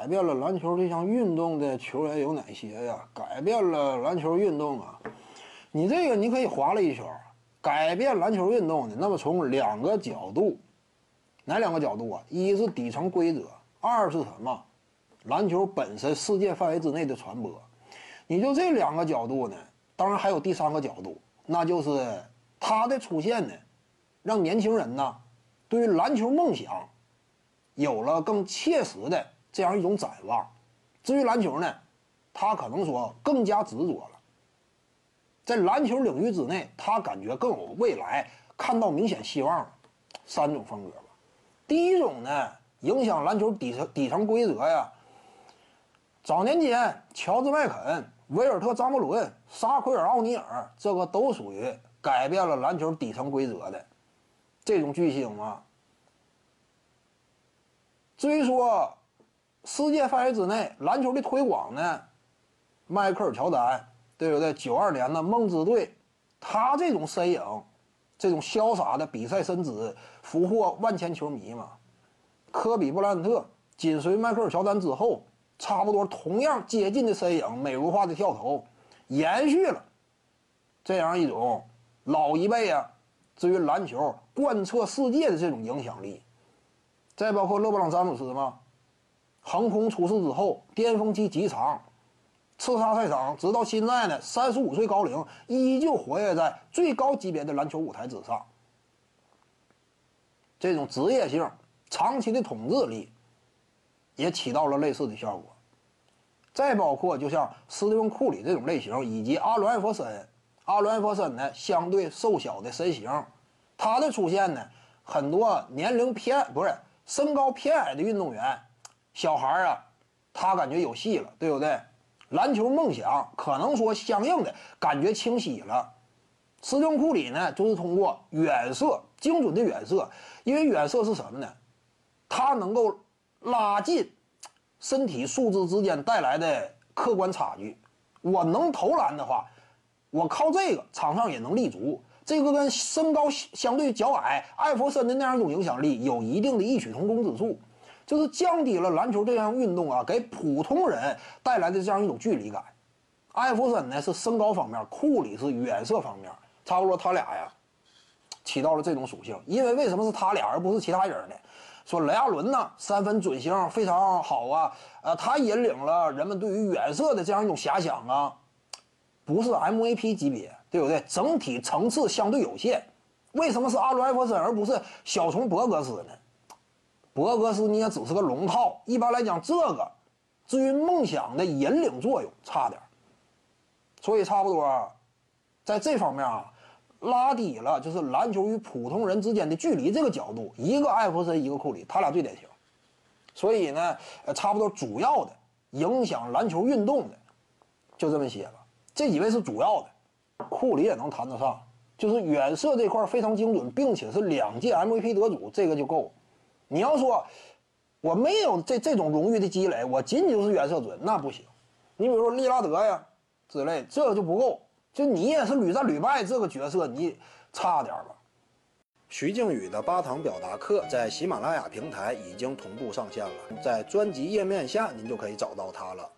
改变了篮球这项运动的球员有哪些呀？改变了篮球运动啊！你这个你可以划了一圈，改变篮球运动的，那么从两个角度，哪两个角度啊？一是底层规则，二是什么？篮球本身世界范围之内的传播。你就这两个角度呢？当然还有第三个角度，那就是它的出现呢，让年轻人呢对于篮球梦想有了更切实的这样一种展望。至于篮球呢，他可能说更加执着了。在篮球领域之内，他感觉更有未来，看到明显希望了。三种风格吧。第一种呢，影响篮球底层底层规则呀。早年间，乔治麦肯、维尔特张伯伦、沙奎尔奥尼尔，这个都属于改变了篮球底层规则的这种巨星啊。至于说世界范围之内篮球的推广呢，迈克尔乔丹。对不对？九二年的梦之队，他这种身影，这种潇洒的比赛身姿，俘获万千球迷嘛。科比布莱恩特紧随迈克尔乔丹之后，差不多同样接近的身影，美如画的跳投，延续了这样一种老一辈啊，至于篮球贯彻世界的这种影响力。再包括勒布朗詹姆斯嘛，横空出世之后，巅峰期极长。刺杀赛场，直到现在呢，三十五岁高龄依旧活跃在最高级别的篮球舞台之上。这种职业性、长期的统治力，也起到了类似的效果。再包括就像斯蒂芬·库里这种类型，以及阿伦·艾弗森。阿伦·艾弗森呢，相对瘦小的身形，他的出现呢，很多年龄偏不是身高偏矮的运动员，小孩啊，他感觉有戏了，对不对？篮球梦想可能说相应的感觉清晰了，斯蒂芬库里呢，就是通过远射精准的远射，因为远射是什么呢？它能够拉近身体素质之间带来的客观差距。我能投篮的话，我靠这个场上也能立足。这个跟身高相对较矮艾弗森的那样一种影响力有一定的异曲同工之处。就是降低了篮球这项运动啊，给普通人带来的这样一种距离感。艾弗森呢是身高方面，库里是远射方面，差不多他俩呀起到了这种属性。因为为什么是他俩而不是其他人呢？说雷阿伦呢三分准星非常好啊，呃，他引领了人们对于远射的这样一种遐想啊，不是 MVP 级别，对不对？整体层次相对有限。为什么是阿伦艾弗森而不是小虫博格斯呢？博格斯你也只是个龙套，一般来讲，这个至于梦想的引领作用差点所以差不多在这方面啊，拉低了就是篮球与普通人之间的距离这个角度，一个艾弗森，一个库里，他俩最典型。所以呢，呃，差不多主要的影响篮球运动的就这么些了。这几位是主要的，库里也能谈得上，就是远射这块非常精准，并且是两届 MVP 得主，这个就够。你要说我没有这这种荣誉的积累，我仅仅就是原色准，那不行。你比如说利拉德呀之类，这就不够。就你也是屡战屡败这个角色，你差点吧。徐静宇的八堂表达课在喜马拉雅平台已经同步上线了，在专辑页面下您就可以找到它了。